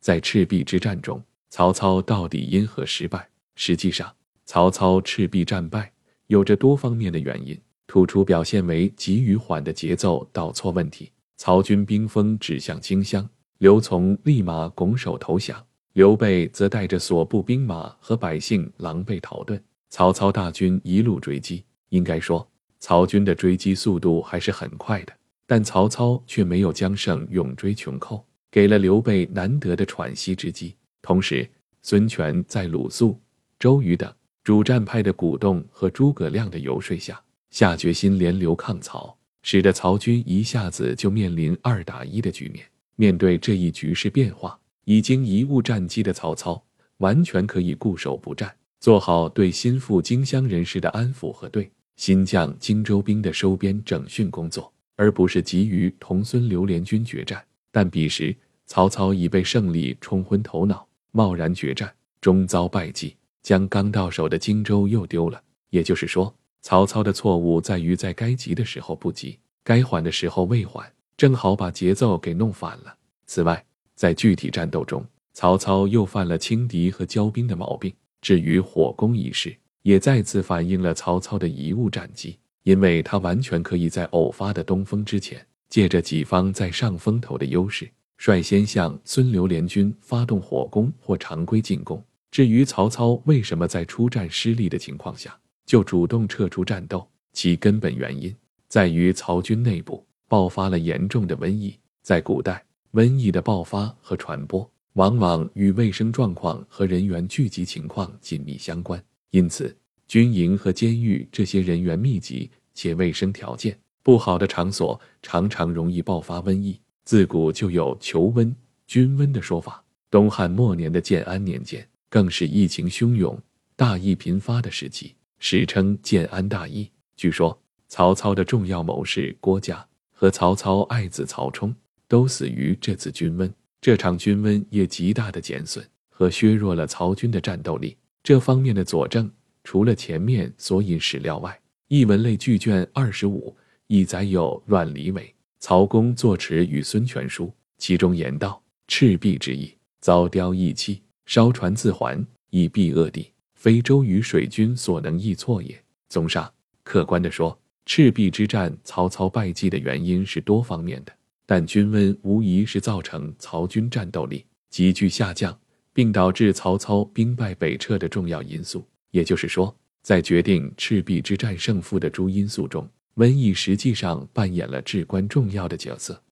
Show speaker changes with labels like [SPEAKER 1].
[SPEAKER 1] 在赤壁之战中，曹操到底因何失败？实际上，曹操赤壁战败有着多方面的原因，突出表现为急与缓的节奏导错问题。曹军兵锋指向荆襄，刘琮立马拱手投降，刘备则带着所部兵马和百姓狼狈逃遁。曹操大军一路追击，应该说，曹军的追击速度还是很快的，但曹操却没有将胜永追穷寇，给了刘备难得的喘息之机。同时，孙权在鲁肃、周瑜等主战派的鼓动和诸葛亮的游说下，下决心联刘抗曹，使得曹军一下子就面临二打一的局面。面对这一局势变化，已经贻误战机的曹操，完全可以固守不战。做好对心腹荆襄人士的安抚和对新将荆州兵的收编整训工作，而不是急于同孙刘联军决战。但彼时曹操已被胜利冲昏头脑，贸然决战，终遭败绩，将刚到手的荆州又丢了。也就是说，曹操的错误在于在该急的时候不急，该缓的时候未缓，正好把节奏给弄反了。此外，在具体战斗中，曹操又犯了轻敌和骄兵的毛病。至于火攻一事，也再次反映了曹操的贻误战机，因为他完全可以在偶发的东风之前，借着己方在上风头的优势，率先向孙刘联军发动火攻或常规进攻。至于曹操为什么在出战失利的情况下就主动撤出战斗，其根本原因在于曹军内部爆发了严重的瘟疫。在古代，瘟疫的爆发和传播。往往与卫生状况和人员聚集情况紧密相关，因此军营和监狱这些人员密集且卫生条件不好的场所，常常容易爆发瘟疫。自古就有“求瘟均瘟”的说法。东汉末年的建安年间，更是疫情汹涌、大疫频发的时期，史称“建安大疫”。据说，曹操的重要谋士郭嘉和曹操爱子曹冲都死于这次军瘟。这场军瘟也极大的减损和削弱了曹军的战斗力。这方面的佐证，除了前面所引史料外，《艺文类巨卷二十五》亦载有阮离伟、曹公作持与孙权书，其中言道：“赤壁之役，遭雕易弃，烧船自还，以避恶地，非周瑜水军所能易错也。”综上，客观地说，赤壁之战曹操败绩的原因是多方面的。但军瘟无疑是造成曹军战斗力急剧下降，并导致曹操兵败北撤的重要因素。也就是说，在决定赤壁之战胜负的诸因素中，瘟疫实际上扮演了至关重要的角色。